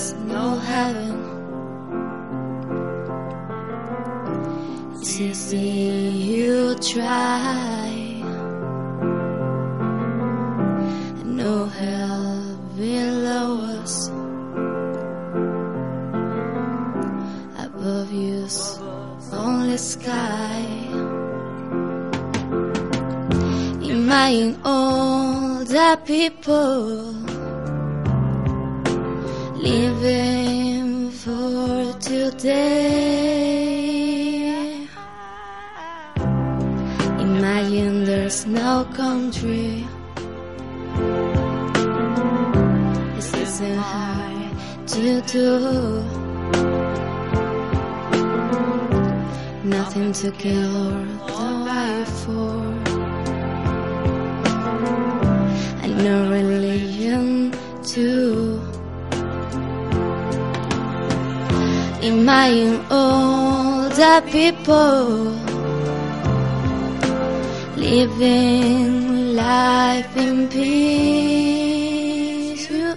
there's no heaven. It's easy you try. No hell below us. Above you's only sky. Imagine all the people living for today. Imagine there's no country. This isn't hard to do. Nothing to kill or die for. And no religion too. Imagine all the people living life in peace. You,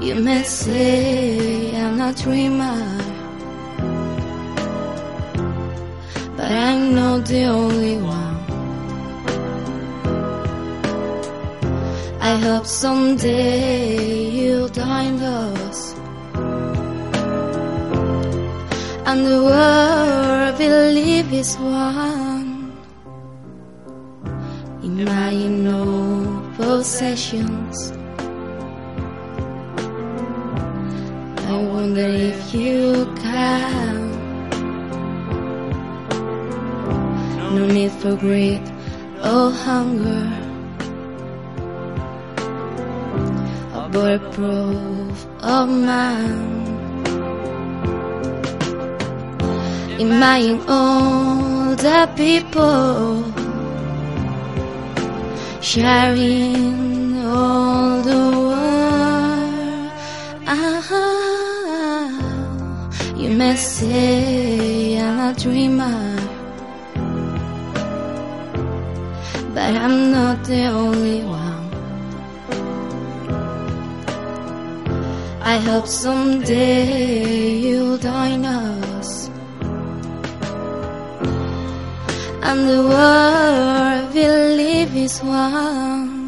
you may say I'm a dreamer, but I'm not the only one. I hope someday you'll join us. And the world believe is one. Imagine no possessions. I wonder if you can. No need for greed or hunger. A bulletproof of man. Imagine all the people sharing all the world. Ah, you may say I'm a dreamer, but I'm not the only one. I hope someday you'll join us. And the world believe is one.